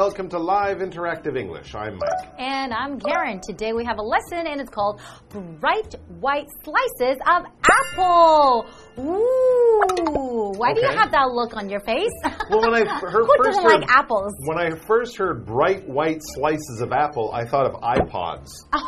Welcome to Live Interactive English. I'm Mike. And I'm Karen. Today we have a lesson and it's called Bright White Slices of Apple. Ooh, why do you have that look on your face? Well, when I heard Who first heard, like apples? When I first heard bright white slices of apple, I thought of iPods.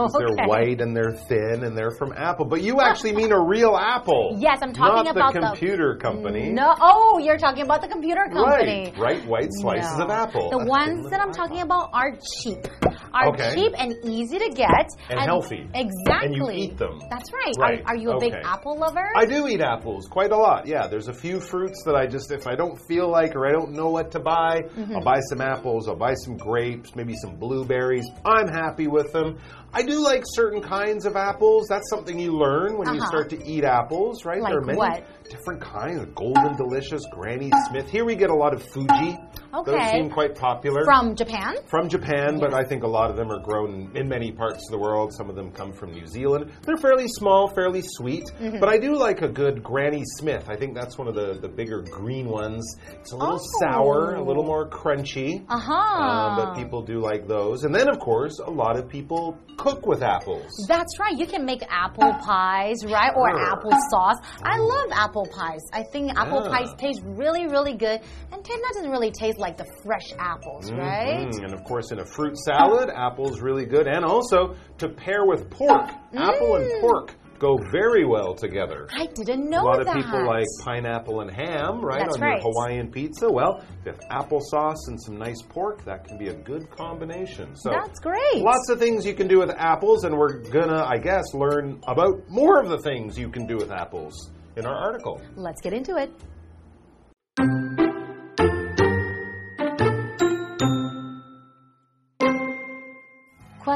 Oh, They're white and they're thin and they're from Apple. But you actually mean a real apple. Yes, I'm talking about the the- computer company. No, oh, you're talking about the computer company. Right. Bright white slices No. of apple. The ones that I'm talking about are cheap. Are Okay. cheap and easy to get. And healthy. Exactly. And you eat them. That's right. Right. Are, are you a big apple lover? I do eat apples quite a lot. Yeah, there's a few fruits that I just, if I don't feel like or I don't know what to buy, Mm-hmm. I'll buy some apples, I'll buy some grapes, maybe some blueberries. I'm happy with them. I do like certain kinds of apples. That's something you learn when you Uh-huh. start to eat apples, right? Like there are many what? different kinds. Golden Delicious, Granny Smith. Here we get a lot of Fuji. Those seem quite popular From Japan? from Japan, but I think a lot of them are grown in many parts of the world. Some of them come from New Zealand. They're fairly small, fairly sweet, Mm-hmm. but I do like a good Granny Smith. I think that's one of the, the bigger green ones. It's a little Oh. sour, a little more crunchy. Uh huh. Um, but people do like those. And then, of course, a lot of people cook with apples. That's right. You can make apple pies, right? Or apple sauce. I love apple pies. I think apple Yeah. pies taste really, really good. And it doesn't really taste like the fresh apples, right? Mm, And of course, in a fruit salad, apple's really good. And also to pair with pork. Apple and Mm. pork go very well together. I didn't know that. A lot that. of people like pineapple and ham, right, That's on right. your Hawaiian pizza. Well, with applesauce and some nice pork, that can be a good combination. So That's great. Lots of things you can do with apples, and we're gonna, I guess, learn about more of the things you can do with apples in our article. Let's get into it.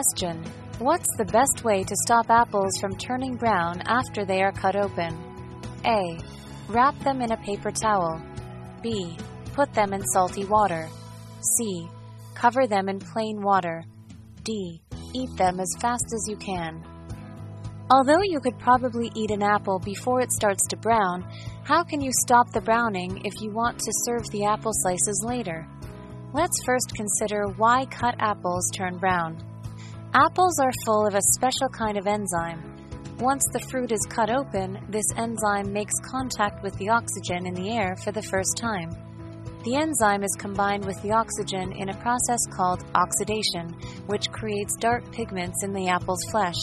Question What's the best way to stop apples from turning brown after they are cut open? A. Wrap them in a paper towel. B. Put them in salty water. C. Cover them in plain water. D. Eat them as fast as you can. Although you could probably eat an apple before it starts to brown, how can you stop the browning if you want to serve the apple slices later? Let's first consider why cut apples turn brown. Apples are full of a special kind of enzyme. Once the fruit is cut open, this enzyme makes contact with the oxygen in the air for the first time. The enzyme is combined with the oxygen in a process called oxidation, which creates dark pigments in the apple's flesh.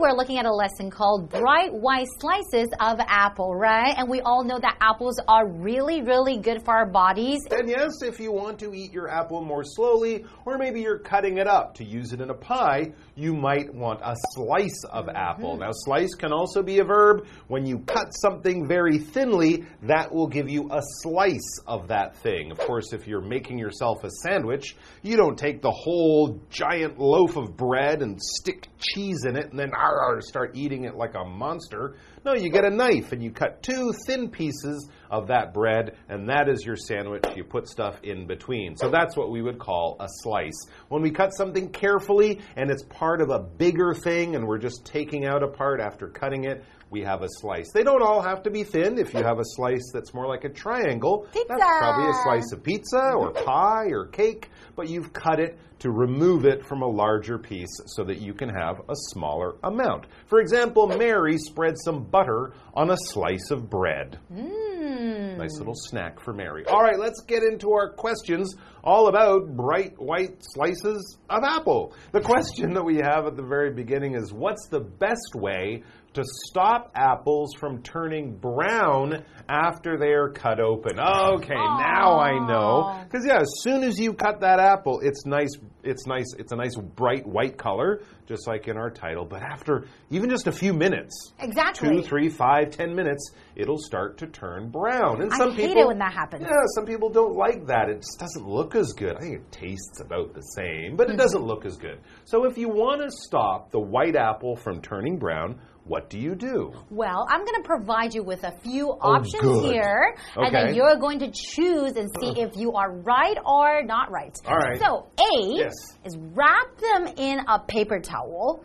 We're looking at a lesson called Bright White Slices of Apple, right? And we all know that apples are really, really good for our bodies. And yes, if you want to eat your apple more slowly, or maybe you're cutting it up to use it in a pie, you might want a slice of mm-hmm. apple. Now, slice can also be a verb. When you cut something very thinly, that will give you a slice of that thing. Of course, if you're making yourself a sandwich, you don't take the whole giant loaf of bread and stick cheese in it and then ar, start eating it like a monster. No, you get a knife and you cut two thin pieces of that bread, and that is your sandwich. You put stuff in between. So that's what we would call a slice. When we cut something carefully and it's part of a bigger thing and we're just taking out a part after cutting it, we have a slice. They don't all have to be thin. If you have a slice that's more like a triangle, Pizza. that's probably a slice of pizza or pie or cake, but you've cut it to remove it from a larger piece so that you can have a smaller amount. For example, Mary spread some butter on a slice of bread. Mmm. Nice little snack for Mary. All right, let's get into our questions all about bright white slices of apple. The question that we have at the very beginning is what's the best way to stop apples from turning brown after they are cut open? Okay, now I know. Because yeah, as soon as you cut that apple, it's nice it's nice it's a nice bright white color, just like in our title. But after even just a few minutes, Exactly. two, three, five, ten minutes, it'll start to turn brown. And I some hate people, it when that happens. Yeah, some people don't like that. It just doesn't look as good. I think it tastes about the same, but it Mm-hmm. doesn't look as good. So if you want to stop the white apple from turning brown, what do you do? Well, I'm going to provide you with a few oh, options Oh, good. here, and then you're going to choose and see uh-huh. if you are right or not right. All right. So, A Yes. is wrap them in a paper towel.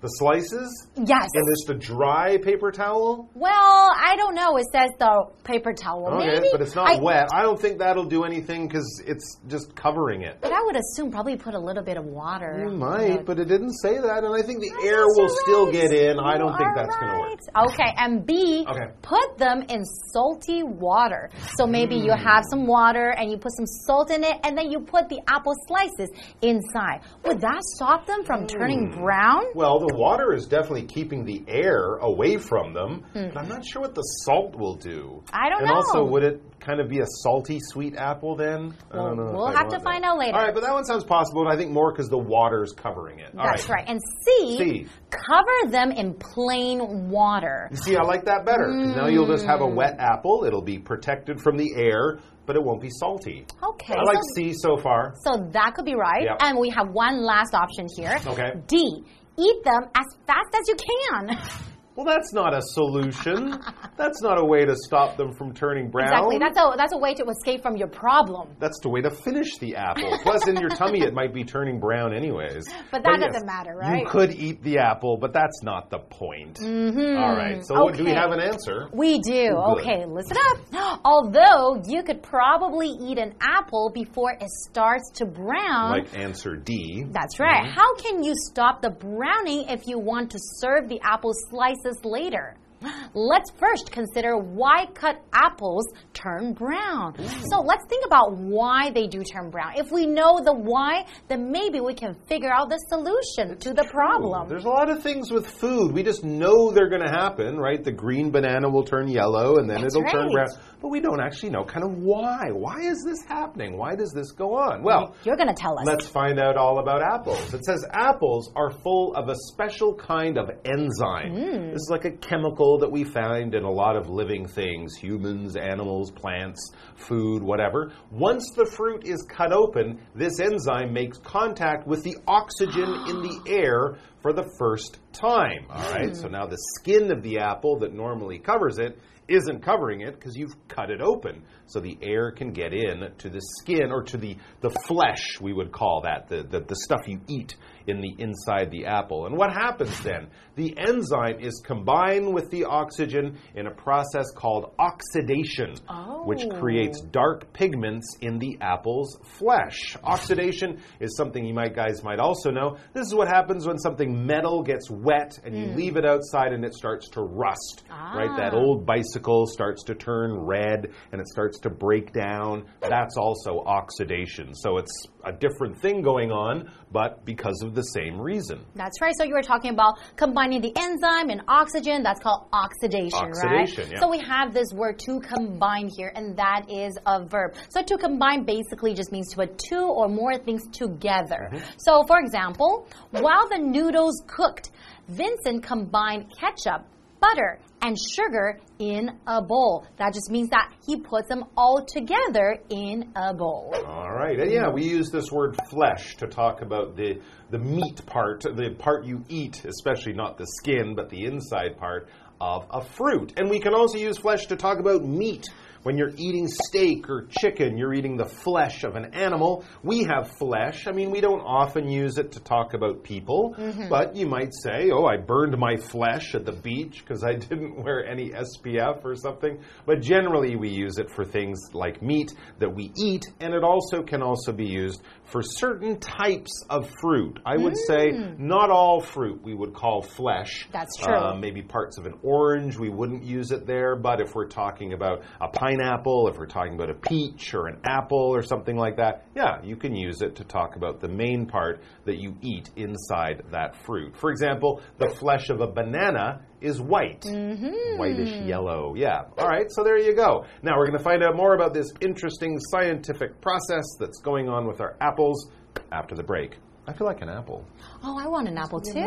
The slices? Yes. And this the dry paper towel? well, I don't know. It says the paper towel. Okay, Maybe, but it's not I, wet. I don't think that'll do anything because it's just covering it. But I would assume probably put a little bit of water. You you might, but it didn't say that, and I think the I air will you're still right. get in. I don't think that's going to work. Okay, and B, Okay. put them in salty water. So maybe you Hmm. have some water and you put some salt in it, and then you put the apple slices inside. Would that stop them from turning Hmm. brown? Well, the water is definitely keeping the air away from them, but I'm not sure what the salt will do. Hmm. I don't and know. And also, would it kind of be a salty, sweet apple then? I don't know. we'll have to that. find out later. All right, but that one sounds possible, and I think more because the water's covering it. All That's right. And C, C. cover them in plain water. You see, I like that better because now you'll just Hmm. have a wet apple. It'll be protected from the air, but it won't be salty. Okay. I like so, C so far. so that could be right. Yep. And we have one last option here. Okay. D, eat them as fast as you can. Well, that's not a solution. that's not a way to stop them from turning brown. Exactly. That's a that's a way to escape from your problem. That's the way to finish the apple. Plus, in your tummy, it might be turning brown anyways. But that doesn't matter, right? You could eat the apple, but that's not the point. Mm-hmm. All right. So, what, do we have an answer? We do. Good. Okay, listen up. Although you could probably eat an apple before it starts to brown. Like answer D. That's right. Mm-hmm. How can you stop the browning if you want to serve the apple slices later? Let's first consider why cut apples turn brown. So let's think about why they do turn brown. If we know the why, then maybe we can figure out the solution to the problem. There's a lot of things with food. We just know they're going to happen, right? The green banana will turn yellow and then That's it'll turn brown. But we don't actually know kind of why. Why is this happening? Why does this go on? Well, You're going to tell us. Let's find out all about apples. It says apples are full of a special kind of enzyme. Hmm. This is like a chemical that we find in a lot of living things humans, animals, plants, food, whatever. Once the fruit is cut open, this enzyme makes contact with the oxygen in the air for the first time. All right, so now the skin of the apple that normally covers it isn't covering it because you've cut it open. So the air can get in to the skin or to the, the flesh we would call that the, the, the stuff you eat in the inside the apple and what happens then the enzyme is combined with the oxygen in a process called oxidation which Oh. creates dark pigments in the apple's flesh oxidation is something you might guys might also know this is what happens when something metal gets wet and you leave it outside and it starts to rust right that Ah. old bicycle starts to turn red and it starts to break down. That's also oxidation. So it's a different thing going on, but because of the same reason. That's right. So you were talking about combining the enzyme and oxygen. That's called oxidation, Oxidation, right? yeah. So we have this word to combine here, and that is a verb. So to combine basically just means to put two or more things together. Mm-hmm. So for example, while the noodles cooked, Vincent combined ketchup, butter, and sugar in a bowl. That just means that he puts them all together in a bowl. All right. And yeah, we use this word flesh to talk about the the meat part, the part you eat, especially not the skin, but the inside part of a fruit. And we can also use flesh to talk about meat. When you're eating steak or chicken, you're eating the flesh of an animal. We have flesh. I mean, we don't often use it to talk about people, mm-hmm. but you might say, oh, I burned my flesh at the beach because I didn't wear any SPF or something. But generally, we use it for things like meat that we eat, and it also can also be used for certain types of fruit. I would say not all fruit we would call flesh. That's true. Uh, maybe parts of an orange, we wouldn't use it there. But if we're talking about a pineapple, if we're talking about a peach or an apple or something like that, yeah, you can use it to talk about the main part that you eat inside that fruit. For example, the flesh of a banana is white, whitish yellow. Yeah. All right, so there you go. Now we're going to find out more about this interesting scientific process that's going on with our apples after the break. I feel like an apple. Oh, I want an apple too.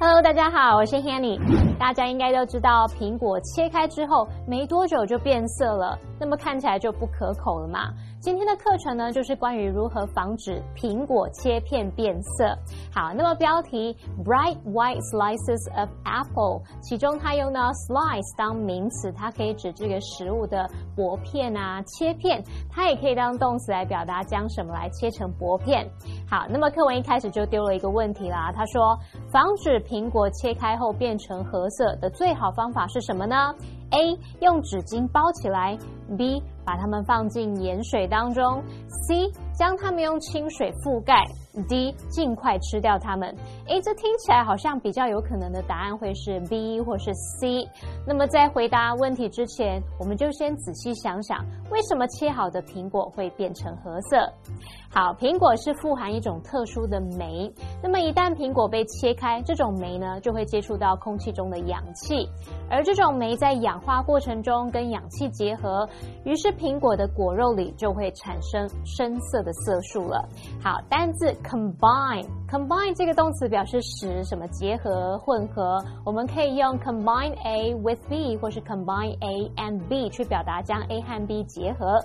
Hello，大家好，我是 Hanny。大家应该都知道，苹果切开之后没多久就变色了，那么看起来就不可口了嘛。 今天的课程呢，就是关于如何防止苹果切片变色。好，那么标题 Bright white slices of apple，其中它用到 slice 当名词，它可以指这个食物的薄片啊、切片，它也可以当动词来表达将什么来切成薄片。好，那么课文一开始就丢了一个问题啦，他说，防止苹果切开后变成褐色的最好方法是什么呢？A. 用纸巾包起来；B. 把它们放进盐水当中；C. 将它们用清水覆盖；D. 尽快吃掉它们。诶，这听起来好像比较有可能的答案会是 B 或是 C。那么在回答问题之前，我们就先仔细想想，为什么切好的苹果会变成褐色？好，苹果是富含一种特殊的酶。那么一旦苹果被切开，这种酶呢就会接触到空气中的氧气，而这种酶在氧化过程中跟氧气结合，于是苹果的果肉里就会产生深色的色素了。好，单字 combine，combine 这个动词表示使什么结合、混合，我们可以用 combine A with B 或是 combine A and B 去表达将 A 和 B 结合。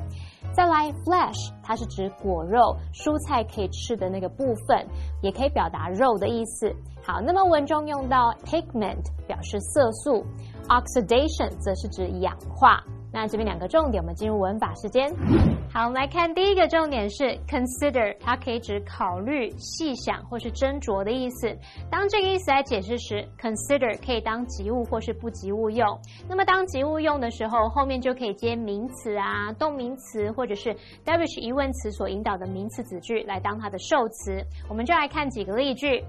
再来，flesh，它是指果肉、蔬菜可以吃的那个部分，也可以表达肉的意思。好，那么文中用到 pigment，表示色素；oxidation 则是指氧化。那这边两个重点，我们进入文法时间。好，我们来看第一个重点是 consider，它可以指考虑、细想或是斟酌的意思。当这个意思来解释时，consider 可以当及物或是不及物用。那么当及物用的时候，后面就可以接名词啊、动名词或者是 WH 疑问词所引导的名词子句来当它的受词。我们就来看几个例句。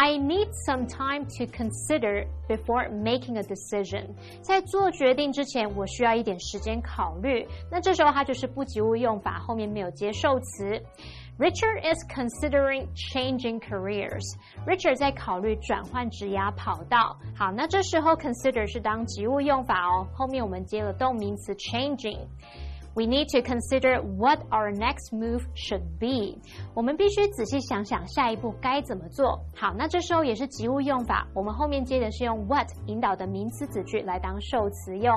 I need some time to consider before making a decision。在做决定之前，我需要一点时间考虑。那这时候它就是不及物用法，后面没有接受词。Richard is considering changing careers. Richard 在考虑转换职涯跑道。好，那这时候 consider 是当及物用法哦，后面我们接了动名词 changing。We need to consider what our next move should be。我们必须仔细想想下一步该怎么做。好，那这时候也是及物用法，我们后面接的是用 what 引导的名词子句来当受词用。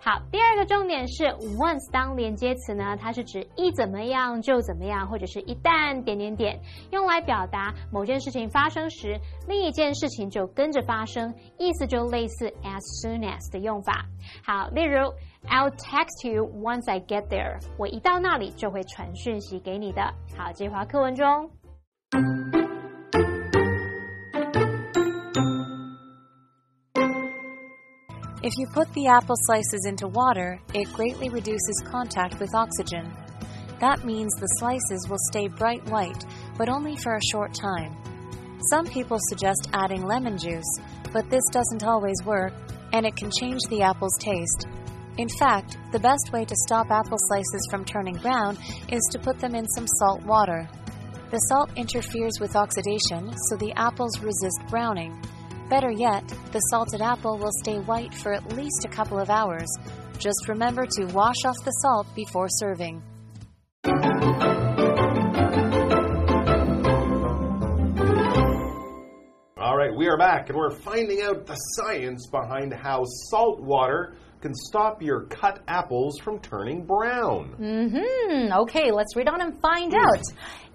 好，第二个重点是 once 当连接词呢，它是指一怎么样就怎么样，或者是一旦点点点，用来表达某件事情发生时，另一件事情就跟着发生，意思就类似 as soon as 的用法。好，例如。I'll text you once I get there。我一到那里就会传讯息给你的。好，这句话课文中。If you put the apple slices into water, it greatly reduces contact with oxygen. That means the slices will stay bright white, but only for a short time. Some people suggest adding lemon juice, but this doesn't always work, and it can change the apple's taste. In fact, the best way to stop apple slices from turning brown is to put them in some salt water. The salt interferes with oxidation, so the apples resist browning. Better yet, the salted apple will stay white for at least a couple of hours. Just remember to wash off the salt before serving. All right, we are back and we're finding out the science behind how salt water can stop your cut apples from turning brown. Mm-hmm. Okay, let's read on and find out.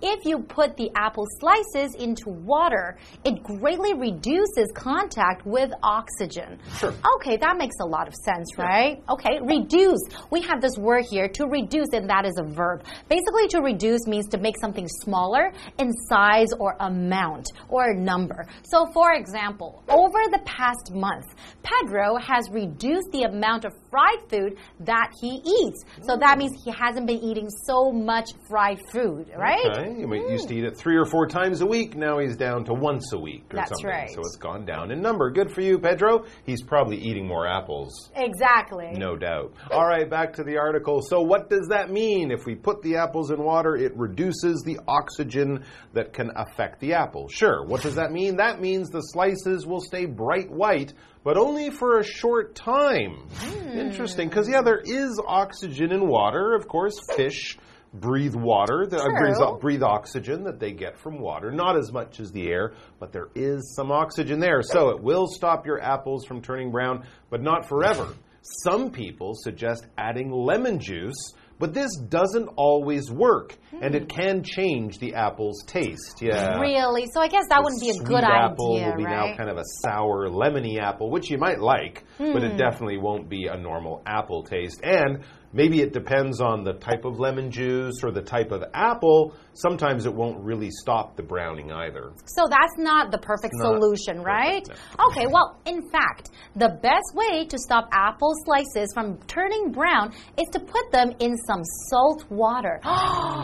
If you put the apple slices into water, it greatly reduces contact with oxygen. Sure. Okay, that makes a lot of sense, right? Okay, reduce. We have this word here to reduce, and that is a verb. Basically, to reduce means to make something smaller in size or amount or number. So, for example, over the past month, Pedro has reduced the amount of fried food that he eats. So that mm. means he hasn't been eating so much fried food, right? Okay. He might used to mm. eat it three or four times a week. Now he's down to once a week or That's something. right. So it's gone down in number. Good for you, Pedro. He's probably eating more apples. Exactly. No doubt. All right, back to the article. So, what does that mean? If we put the apples in water, it reduces the oxygen that can affect the apple. Sure. What does that mean? That means the slices will stay bright white, but only for a short time. Hmm. Interesting, because, yeah, there is oxygen in water. Of course, fish breathe water, that uh, True. breathe, breathe oxygen that they get from water. Not as much as the air, but there is some oxygen there. So it will stop your apples from turning brown, but not forever. Some people suggest adding lemon juice. But this doesn't always work, and it can change the apple's taste. Yeah. Really? So I guess that wouldn't be a Sweet good apple idea, will be right? now kind of a sour, lemony apple, which you might like, but Hmm. it definitely won't be a normal apple taste. And maybe it depends on the type of lemon juice or the type of apple. Sometimes it won't really stop the browning either. So that's not the perfect not solution, right? perfect, Okay, well, in fact, the best way to stop apple slices from turning brown is to put them in some salt water.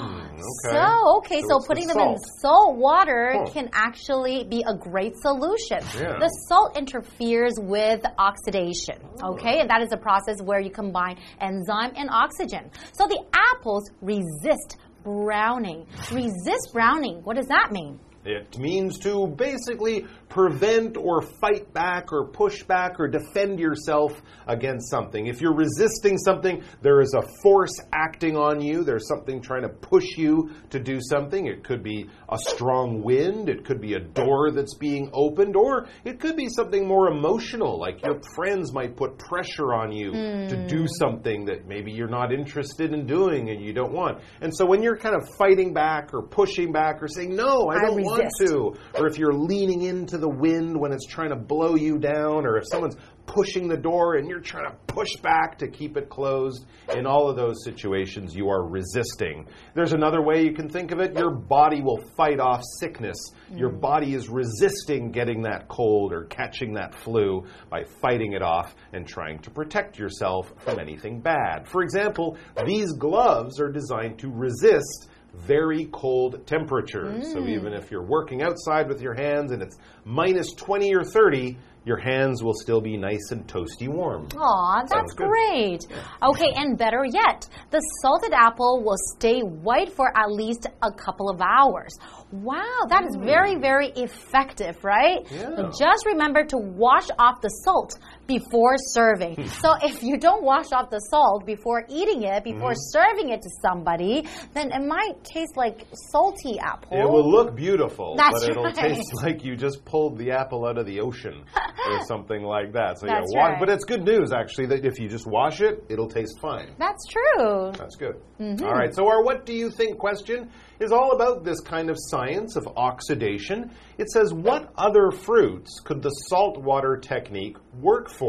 Hmm, okay. So, okay, So so, it's the putting them in salt. water Huh. can actually be a great solution. Yeah. The salt interferes with oxidation, okay? And that is a process where you combine enzyme and oxygen. So the apples resist browning. Resist browning, what does that mean? It means to basically prevent or fight back or push back or defend yourself against something. If you're resisting something, there is a force acting on you. There's something trying to push you to do something. It could be a strong wind, it could be a door that's being opened, or it could be something more emotional, like your friends might put pressure on you to do hmm. something that maybe you're not interested in doing and you don't want. And so when you're kind of fighting back or pushing back or saying, No, I I don't want to, or if you're leaning into the wind when it's trying to blow you down, or if someone's pushing the door and you're trying to push back to keep it closed, in all of those situations, you are resisting. There's another way you can think of it your body will fight off sickness. Your mm. body is resisting getting that cold or catching that flu by fighting it off and trying to protect yourself from anything bad. For example, these gloves are designed to resist very cold temperatures. So mm. even if you're working outside with your hands and it's minus 20 or 30, your hands will still be nice and toasty warm. Aw, that's great. Okay, and better yet, the salted apple will stay white for at least a couple of hours. Wow, that is mm. very, very effective, right? Yeah. Just remember to wash off the salt before serving. so if you don't wash off the salt before eating it, before Mm-hmm. serving it to somebody, then it might taste like salty apple. It will look beautiful, That's but it'll right. taste like you just pulled the apple out of the ocean or something like that. So That's yeah, wa- right. but it's good news actually that if you just wash it, it'll taste fine. That's true. That's good. Mm-hmm. All right. So our what do you think question is all about this kind of science of oxidation. It says what other fruits could the saltwater technique work for?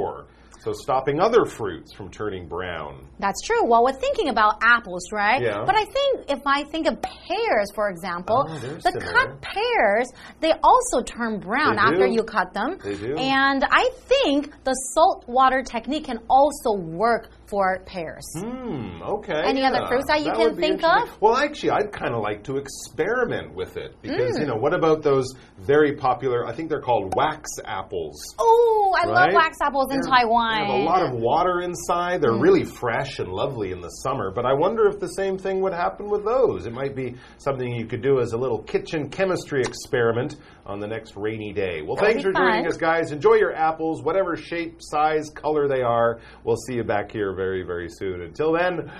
So stopping other fruits from turning brown. That's true. Well, we're thinking about apples, right? Yeah. But I think if I think of pears, for example, Oh, the similar. cut pears, they also turn brown They after do. you cut them. They do. And I think the salt water technique can also work for pears. Hmm, okay. Any other fruits that you can think of? Well, actually, I'd kind of like to experiment with it because, Mm. you know, what about those very popular, I think they're called wax apples. Oh, I love wax apples in They're- Taiwan. They have a lot of water inside. They're really fresh and lovely in the summer. But I wonder if the same thing would happen with those. It might be something you could do as a little kitchen chemistry experiment on the next rainy day. Well, That'd thanks for joining us, guys. Enjoy your apples, whatever shape, size, color they are. We'll see you back here very, very soon. Until then,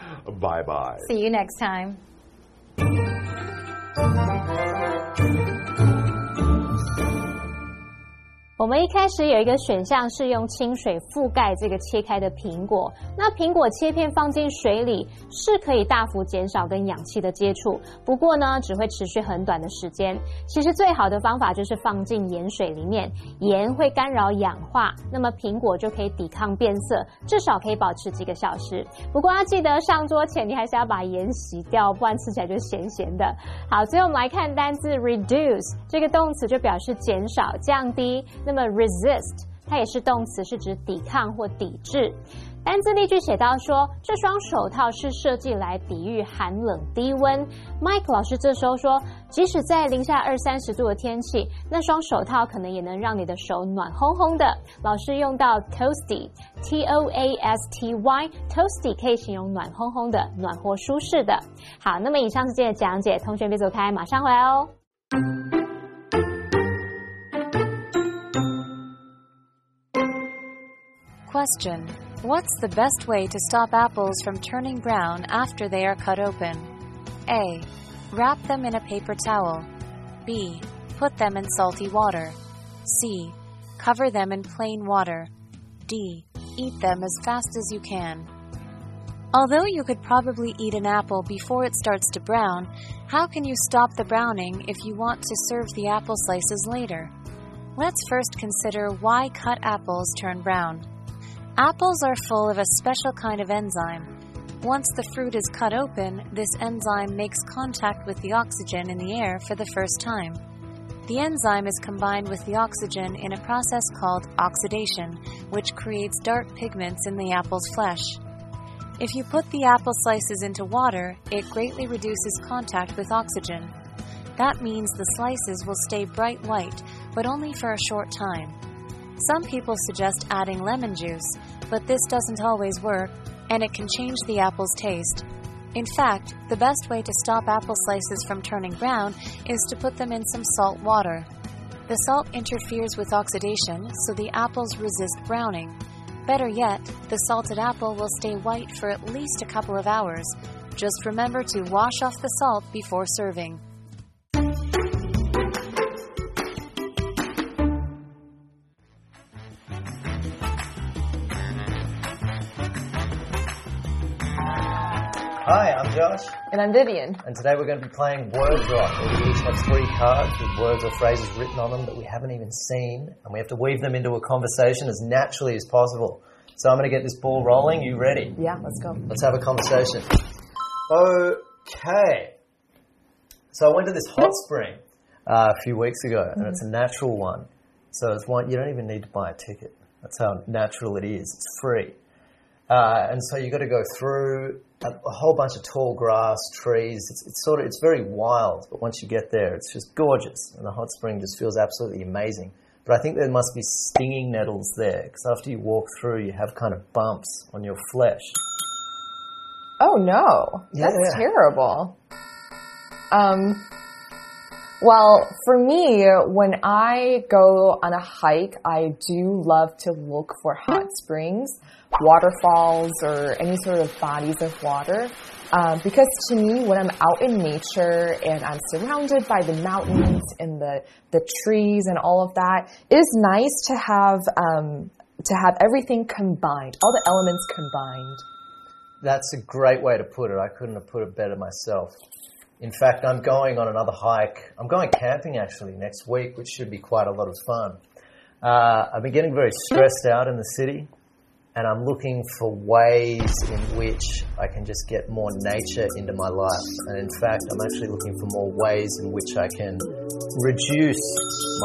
bye bye. See you next time. 我们一开始有一个选项是用清水覆盖这个切开的苹果，那苹果切片放进水里是可以大幅减少跟氧气的接触，不过呢只会持续很短的时间。其实最好的方法就是放进盐水里面，盐会干扰氧化，那么苹果就可以抵抗变色，至少可以保持几个小时。不过要记得上桌前你还是要把盐洗掉，不然吃起来就咸咸的。好，最后我们来看单字 reduce 这个动词就表示减少、降低。那那么 resist 它也是动词，是指抵抗或抵制。单字例句写到说，这双手套是设计来抵御寒冷低温。Mike 老师这时候说，即使在零下二三十度的天气，那双手套可能也能让你的手暖烘烘的。老师用到 toasty，T O A S T Y，toasty 可以形容暖烘烘的、暖和舒适的。好，那么以上是今天的讲解，同学别走开，马上回来哦。Question What's the best way to stop apples from turning brown after they are cut open? A. Wrap them in a paper towel. B. Put them in salty water. C. Cover them in plain water. D. Eat them as fast as you can. Although you could probably eat an apple before it starts to brown, how can you stop the browning if you want to serve the apple slices later? Let's first consider why cut apples turn brown. Apples are full of a special kind of enzyme. Once the fruit is cut open, this enzyme makes contact with the oxygen in the air for the first time. The enzyme is combined with the oxygen in a process called oxidation, which creates dark pigments in the apple's flesh. If you put the apple slices into water, it greatly reduces contact with oxygen. That means the slices will stay bright white, but only for a short time. Some people suggest adding lemon juice, but this doesn't always work, and it can change the apple's taste. In fact, the best way to stop apple slices from turning brown is to put them in some salt water. The salt interferes with oxidation, so the apples resist browning. Better yet, the salted apple will stay white for at least a couple of hours. Just remember to wash off the salt before serving. Josh, And I'm Vivian. and today we're going to be playing Word Drop. where We each have three cards with words or phrases written on them that we haven't even seen, and we have to weave them into a conversation as naturally as possible. So I'm going to get this ball rolling. You ready? Yeah, let's go. Let's have a conversation. Okay. So I went to this hot spring uh, a few weeks ago, and it's a natural one. So it's one you don't even need to buy a ticket. That's how natural it is. It's free. Uh, and so you've got to go through a, a whole bunch of tall grass, trees. It's, it's sort of it's very wild, but once you get there, it's just gorgeous, and the hot spring just feels absolutely amazing. But I think there must be stinging nettles there because after you walk through, you have kind of bumps on your flesh. Oh no, that's Yeah. terrible. Um, well, for me, when I go on a hike, I do love to look for hot springs, waterfalls, or any sort of bodies of water. Um, because to me, when I'm out in nature and I'm surrounded by the mountains and the, the trees and all of that, it is nice to have um, to have everything combined, all the elements combined. That's a great way to put it. I couldn't have put it better myself. In fact, I'm going on another hike. I'm going camping actually next week, which should be quite a lot of fun. Uh, I've been getting very stressed out in the city, and I'm looking for ways in which I can just get more nature into my life. And in fact, I'm actually looking for more ways in which I can reduce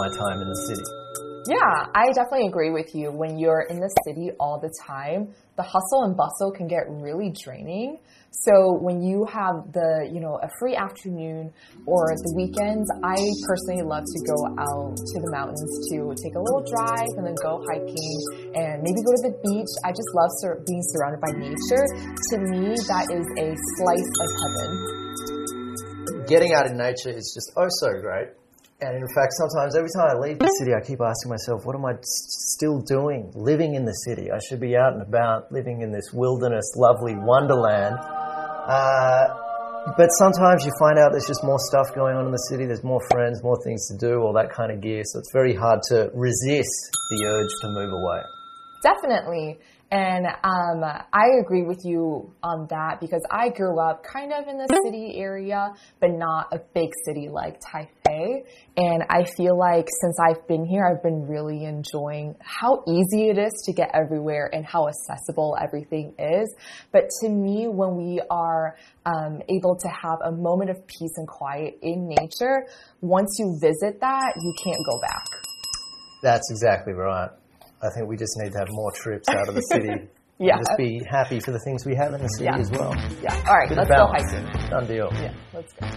my time in the city. Yeah, I definitely agree with you. When you're in the city all the time, the hustle and bustle can get really draining. So when you have the, you know, a free afternoon or the weekends, I personally love to go out to the mountains to take a little drive and then go hiking and maybe go to the beach. I just love sur- being surrounded by nature. To me, that is a slice of heaven. getting out in nature is just oh so great. And in fact, sometimes every time I leave the city, I keep asking myself, what am I still doing living in the city? I should be out and about living in this wilderness, lovely wonderland. Uh, but sometimes you find out there's just more stuff going on in the city. There's more friends, more things to do, all that kind of gear. So it's very hard to resist the urge to move away. Definitely. And um, I agree with you on that because I grew up kind of in the city area, but not a big city like Taipei. And I feel like since I've been here, I've been really enjoying how easy it is to get everywhere and how accessible everything is. But to me, when we are um, able to have a moment of peace and quiet in nature, once you visit that, you can't go back. That's exactly right. I think we just need to have more trips out of the city. Yeah. Just be happy for the things we have in the city Yeah. as well. Yeah. All right, let's go hiking. Done deal. Yeah, let's go.